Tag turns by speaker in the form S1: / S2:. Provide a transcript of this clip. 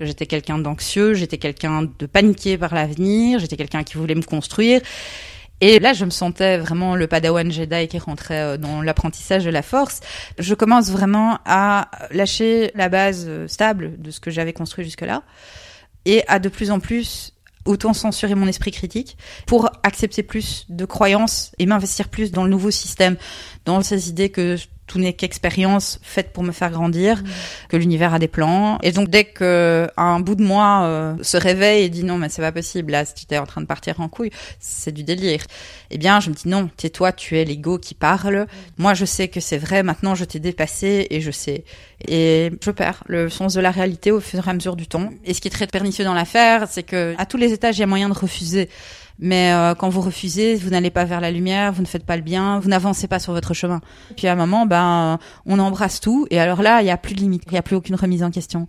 S1: J'étais quelqu'un d'anxieux, j'étais quelqu'un de paniqué par l'avenir, j'étais quelqu'un qui voulait me construire. Et là, je me sentais vraiment le padawan Jedi qui rentrait euh, dans l'apprentissage de la force. Je commence vraiment à lâcher la base euh, stable de ce que j'avais construit jusque-là et à de plus en plus auto-censurer mon esprit critique pour accepter plus de croyances et m'investir plus dans le nouveau système, dans ces idées que tout n'est qu'expérience faite pour me faire grandir, mmh. que l'univers a des plans. Et donc dès que un bout de moi euh, se réveille et dit non mais c'est pas possible, là si tu es en train de partir en couille, c'est du délire. Eh bien je me dis non, tais-toi, tu es l'ego qui parle. Mmh. Moi je sais que c'est vrai, maintenant je t'ai dépassé et je sais. Et je perds le sens de la réalité au fur et à mesure du temps. Et ce qui est très pernicieux dans l'affaire, c'est que à tous les étages il y a moyen de refuser. Mais euh, quand vous refusez, vous n'allez pas vers la lumière, vous ne faites pas le bien, vous n'avancez pas sur votre chemin. Puis à un moment, ben, on embrasse tout, et alors là, il n'y a plus de limite, il n'y a plus aucune remise en question.